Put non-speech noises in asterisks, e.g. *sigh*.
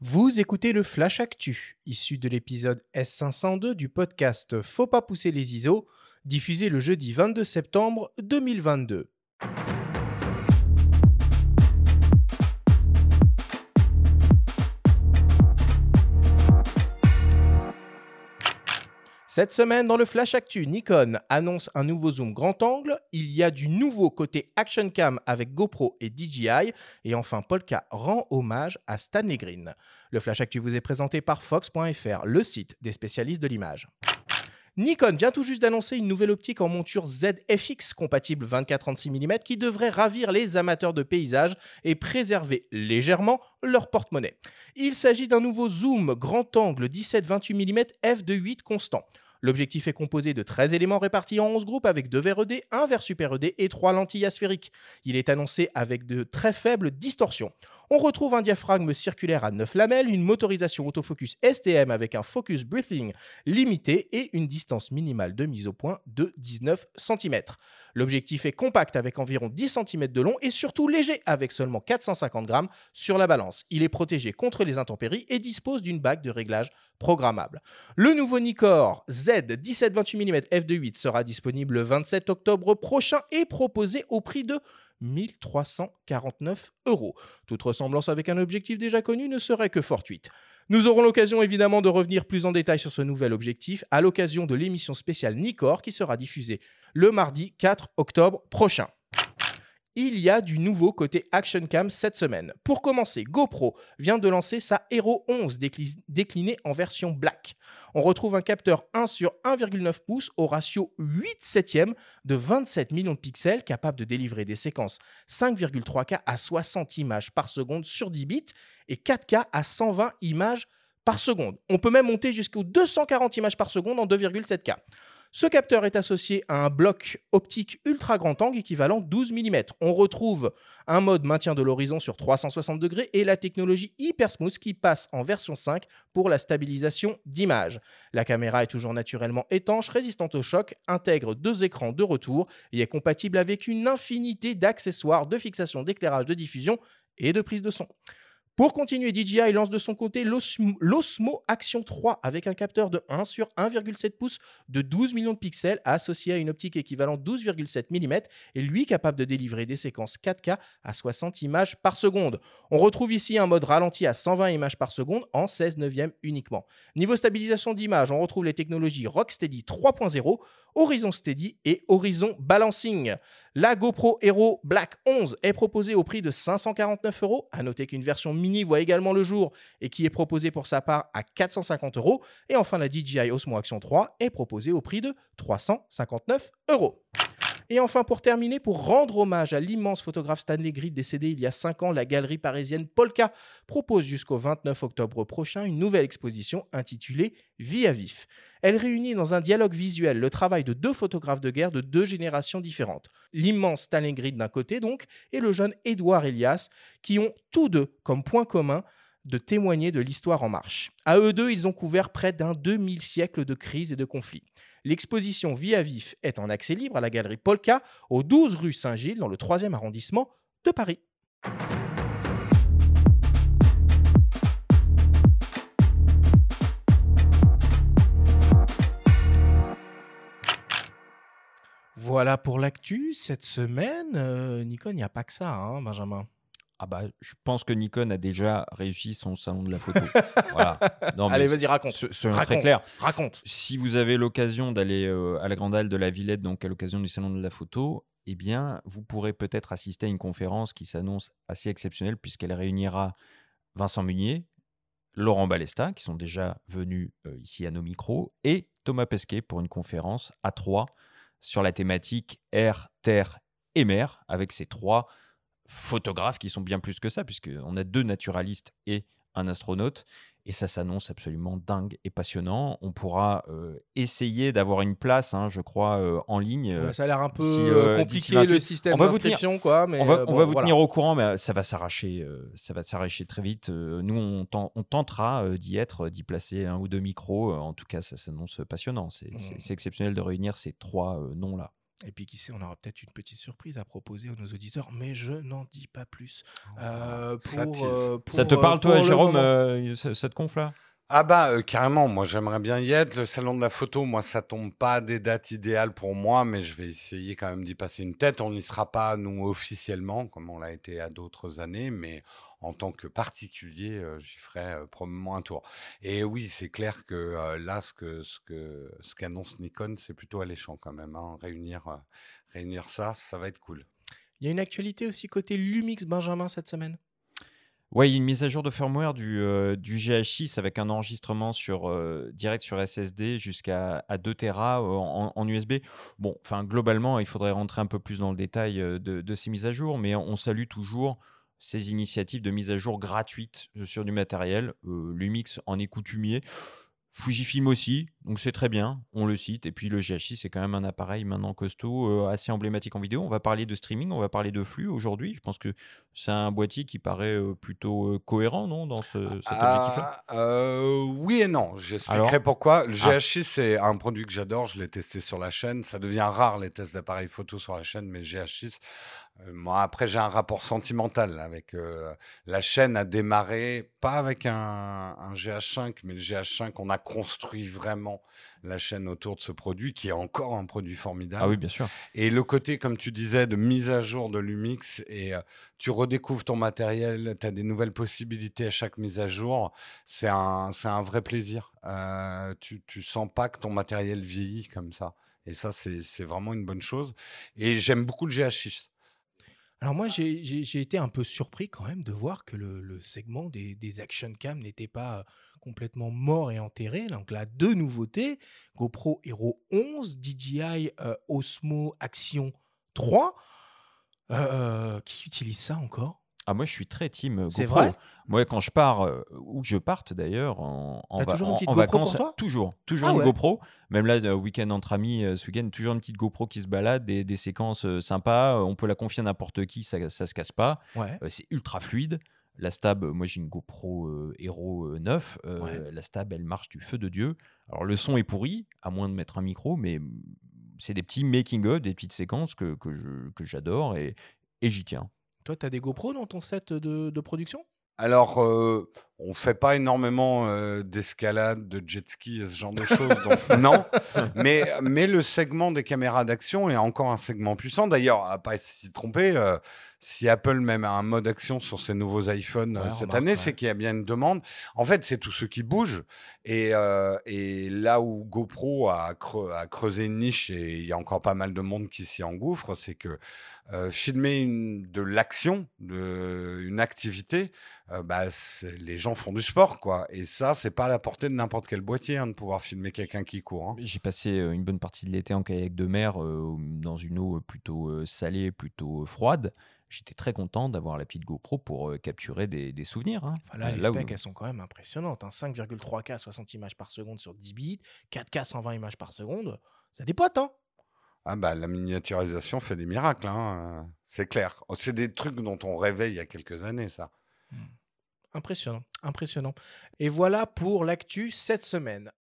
Vous écoutez le Flash Actu, issu de l'épisode S502 du podcast Faut pas pousser les ISO, diffusé le jeudi 22 septembre 2022. Cette semaine, dans le Flash Actu, Nikon annonce un nouveau zoom grand angle. Il y a du nouveau côté Action Cam avec GoPro et DJI. Et enfin, Polka rend hommage à Stanley Green. Le Flash Actu vous est présenté par Fox.fr, le site des spécialistes de l'image. Nikon vient tout juste d'annoncer une nouvelle optique en monture ZFX compatible 24-36 mm qui devrait ravir les amateurs de paysages et préserver légèrement leur porte-monnaie. Il s'agit d'un nouveau zoom grand angle 17-28 mm f2.8 constant. L'objectif est composé de 13 éléments répartis en 11 groupes avec deux verres ED, un verre super ED et trois lentilles asphériques. Il est annoncé avec de très faibles distorsions. On retrouve un diaphragme circulaire à 9 lamelles, une motorisation autofocus STM avec un focus breathing limité et une distance minimale de mise au point de 19 cm. L'objectif est compact avec environ 10 cm de long et surtout léger avec seulement 450 grammes sur la balance. Il est protégé contre les intempéries et dispose d'une bague de réglage programmable. Le nouveau Nikkor Z 17-28 mm f2.8 sera disponible le 27 octobre prochain et proposé au prix de 1349 euros. Toute ressemblance avec un objectif déjà connu ne serait que fortuite. Nous aurons l'occasion évidemment de revenir plus en détail sur ce nouvel objectif à l'occasion de l'émission spéciale Nikkor qui sera diffusée le mardi 4 octobre prochain il y a du nouveau côté Action Cam cette semaine. Pour commencer, GoPro vient de lancer sa Hero 11 déclinée en version black. On retrouve un capteur 1 sur 1,9 pouces au ratio 8 septième de 27 millions de pixels capable de délivrer des séquences 5,3K à 60 images par seconde sur 10 bits et 4K à 120 images par seconde. On peut même monter jusqu'aux 240 images par seconde en 2,7K. Ce capteur est associé à un bloc optique ultra grand angle équivalent 12 mm. On retrouve un mode maintien de l'horizon sur 360 degrés et la technologie Hyper Smooth qui passe en version 5 pour la stabilisation d'image. La caméra est toujours naturellement étanche, résistante au choc, intègre deux écrans de retour et est compatible avec une infinité d'accessoires de fixation d'éclairage de diffusion et de prise de son. Pour continuer, DJI lance de son côté l'Osmo Action 3 avec un capteur de 1 sur 1,7 pouces de 12 millions de pixels associé à une optique équivalente 12,7 mm et lui capable de délivrer des séquences 4K à 60 images par seconde. On retrouve ici un mode ralenti à 120 images par seconde en 16 neuvième uniquement. Niveau stabilisation d'image, on retrouve les technologies Rocksteady 3.0 Horizon Steady et Horizon Balancing. La GoPro Hero Black 11 est proposée au prix de 549 euros. À noter qu'une version mini voit également le jour et qui est proposée pour sa part à 450 euros. Et enfin, la DJI Osmo Action 3 est proposée au prix de 359 euros. Et enfin, pour terminer, pour rendre hommage à l'immense photographe Stanley Grid décédé il y a 5 ans, la galerie parisienne Polka propose jusqu'au 29 octobre prochain une nouvelle exposition intitulée Vie à vif. Elle réunit dans un dialogue visuel le travail de deux photographes de guerre de deux générations différentes. L'immense Stanley Grid d'un côté donc, et le jeune Édouard Elias, qui ont tous deux comme point commun de témoigner de l'histoire en marche. À eux deux, ils ont couvert près d'un demi-siècle de crises et de conflits. L'exposition Vie à vif est en accès libre à la galerie Polka, au 12 rue Saint-Gilles, dans le 3e arrondissement de Paris. Voilà pour l'actu cette semaine. Euh, il n'y a pas que ça, hein, Benjamin? Ah bah, je pense que Nikon a déjà réussi son salon de la photo. *laughs* voilà. Allez, vas-y, raconte. Très clair. Raconte. Si vous avez l'occasion d'aller euh, à la Grande Halle de la Villette, donc à l'occasion du salon de la photo, eh bien, vous pourrez peut-être assister à une conférence qui s'annonce assez exceptionnelle puisqu'elle réunira Vincent Munier, Laurent Balesta, qui sont déjà venus euh, ici à nos micros, et Thomas Pesquet pour une conférence à trois sur la thématique air, terre et mer, avec ces trois photographes qui sont bien plus que ça, puisqu'on a deux naturalistes et un astronaute. Et ça s'annonce absolument dingue et passionnant. On pourra euh, essayer d'avoir une place, hein, je crois, euh, en ligne. ça a l'air un peu euh, compliqué le système d'inscription, quoi. Mais on va, on va vous tenir au courant, mais ça va s'arracher, ça va s'arracher très vite. nous, on, on tentera d'y être, d'y placer un ou deux micros. En tout cas, ça s'annonce passionnant. C'est mmh. exceptionnel de réunir ces trois noms-là. Et puis qui sait, on aura peut-être une petite surprise à proposer à nos auditeurs, mais je n'en dis pas plus. Euh, pour, tease. euh, Ça pour, te euh, parle, toi, Jérôme, euh, cette conf-là? Ah bah euh, carrément, moi j'aimerais bien y être. Le salon de la photo, moi ça tombe pas des dates idéales pour moi, mais je vais essayer quand même d'y passer une tête. On n'y sera pas nous officiellement, comme on l'a été à d'autres années, mais en tant que particulier, euh, j'y ferai euh, probablement un tour. Et oui, c'est clair que euh, là, ce que ce que ce qu'annonce Nikon, c'est plutôt alléchant quand même. hein. Réunir euh, réunir ça, ça va être cool. Il y a une actualité aussi côté Lumix Benjamin cette semaine? Ouais, il y a une mise à jour de firmware du, euh, du GH6 avec un enregistrement sur, euh, direct sur SSD jusqu'à à 2 Tera en, en USB. Bon, enfin, globalement, il faudrait rentrer un peu plus dans le détail de, de ces mises à jour, mais on salue toujours ces initiatives de mise à jour gratuites euh, sur du matériel. Lumix en est coutumier. Fujifilm aussi, donc c'est très bien, on le cite. Et puis le GH6, c'est quand même un appareil maintenant costaud, euh, assez emblématique en vidéo. On va parler de streaming, on va parler de flux aujourd'hui. Je pense que c'est un boîtier qui paraît euh, plutôt euh, cohérent, non, dans ce, cet objectif-là? Ah, oui et non. J'expliquerai pourquoi. Le Ah. GH6, c'est un produit que j'adore. Je l'ai testé sur la chaîne. Ça devient rare les tests d'appareils photo sur la chaîne, mais le GH6, euh, moi, après, j'ai un rapport sentimental avec euh, la chaîne a démarré, pas avec un, un GH5, mais le GH5, on a construit vraiment la chaîne autour de ce produit qui est encore un produit formidable. Ah oui, bien sûr. Et le côté, comme tu disais, de mise à jour de Lumix, et euh, tu redécouvres ton matériel, tu as des nouvelles possibilités à chaque mise à jour, c'est un, c'est un vrai plaisir. Euh, tu, tu sens pas que ton matériel vieillit comme ça. Et ça, c'est c'est vraiment une bonne chose. Et j'aime beaucoup le GH6. Alors moi, j'ai- été un peu surpris quand même de voir que le, segment des, des action cam n'était pas euh, complètement mort et enterré. Donc là, deux nouveautés, GoPro Hero 11, DJI euh, Osmo Action 3. Euh, qui utilise ça encore? Ah, moi, je suis très team euh, C'est GoPro. vrai? Moi, quand je pars, euh, où que je parte d'ailleurs, en, va- toujours une en- petite en GoPro pour vacances, toi? toujours, toujours Ah une ouais. GoPro. Même là, euh, week-end entre amis, ce week-end, toujours une petite GoPro qui se balade, des, des séquences sympas. On peut la confier à n'importe qui, ça, ça se casse pas. Ouais. C'est ultra fluide. La stab, moi j'ai une GoPro euh, Hero euh, 9. euh, Ouais. La stab, elle marche du feu de Dieu. Alors le son est pourri, à moins de mettre un micro, mais c'est des petits making-of, des petites séquences que, que j'adore et, et j'y tiens. Toi, tu as des GoPro dans ton set de, production? Alors, euh, on fait pas énormément euh, d'escalade, de jet ski et ce genre de choses. donc *laughs* non, mais, mais le segment des caméras d'action est encore un segment puissant. D'ailleurs, à pas s'y tromper, euh, si Apple même a un mode action sur ses nouveaux iPhones euh, cette remarque, année, ouais. c'est qu'il y a bien une demande. En fait, c'est tous ceux qui bougent. Et, et là où GoPro a, creu- a creusé une niche et il y a encore pas mal de monde qui s'y engouffre, c'est que filmer une- de l'action, une activité, bah, les gens font du sport, quoi. Et ça, c'est pas à la portée de n'importe quel boîtier hein, de pouvoir filmer quelqu'un qui court. hein. J'ai passé euh, une bonne partie de l'été en kayak de mer euh, dans une eau plutôt euh, salée, plutôt froide. J'étais très content d'avoir la petite GoPro pour capturer des, des souvenirs. hein. Enfin, là, Euh, les là où- elles sont quand même impressionnantes. hein. 5,3K à 60 images par seconde sur 10 bits, 4K 120 images par seconde. Ça dépote, hein Ah bah, la miniaturisation fait des miracles, hein, c'est clair. Oh, C'est des trucs dont on rêvait il y a quelques années, ça. Impressionnant, impressionnant. Et voilà pour l'actu cette semaine.